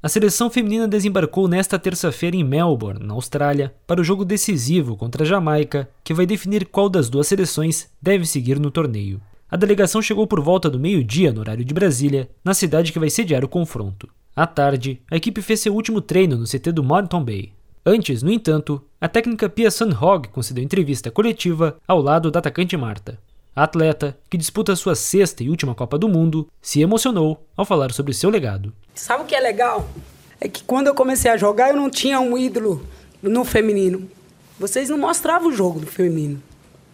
A seleção feminina desembarcou nesta terça-feira em Melbourne, na Austrália, para o jogo decisivo contra a Jamaica, que vai definir qual das duas seleções deve seguir no torneio. A delegação chegou por volta do meio-dia no horário de Brasília, na cidade que vai sediar o confronto. À tarde, a equipe fez seu último treino no CT do Moreton Bay. Antes, no entanto, a técnica Pia Sundhog concedeu entrevista coletiva ao lado da atacante Marta. Atleta, que disputa sua sexta e última Copa do Mundo, se emocionou ao falar sobre seu legado. Sabe o que é legal? É que quando eu comecei a jogar, eu não tinha um ídolo no feminino. Vocês não mostravam o jogo do feminino.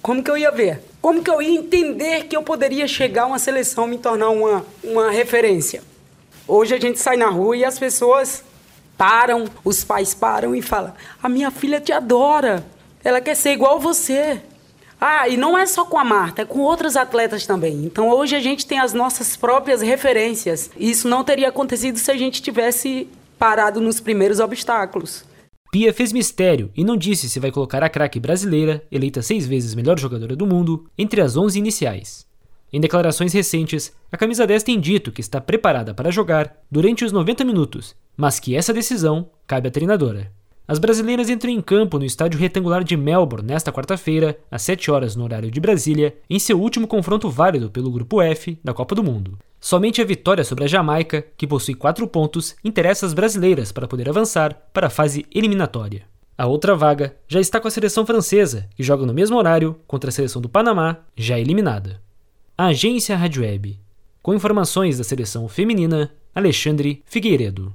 Como que eu ia ver? Como que eu ia entender que eu poderia chegar a uma seleção, me tornar uma, uma referência? Hoje a gente sai na rua e as pessoas param, os pais param e falam: A minha filha te adora, ela quer ser igual você. Ah, e não é só com a Marta, é com outros atletas também. Então hoje a gente tem as nossas próprias referências. Isso não teria acontecido se a gente tivesse parado nos primeiros obstáculos. Pia fez mistério e não disse se vai colocar a craque brasileira, eleita seis vezes melhor jogadora do mundo, entre as 11 iniciais. Em declarações recentes, a camisa 10 tem dito que está preparada para jogar durante os 90 minutos, mas que essa decisão cabe à treinadora. As brasileiras entram em campo no estádio retangular de Melbourne nesta quarta-feira, às 7 horas no horário de Brasília, em seu último confronto válido pelo Grupo F da Copa do Mundo. Somente a vitória sobre a Jamaica, que possui 4 pontos, interessa as brasileiras para poder avançar para a fase eliminatória. A outra vaga já está com a seleção francesa, que joga no mesmo horário contra a seleção do Panamá, já eliminada. A agência Rádio Web. Com informações da seleção feminina, Alexandre Figueiredo.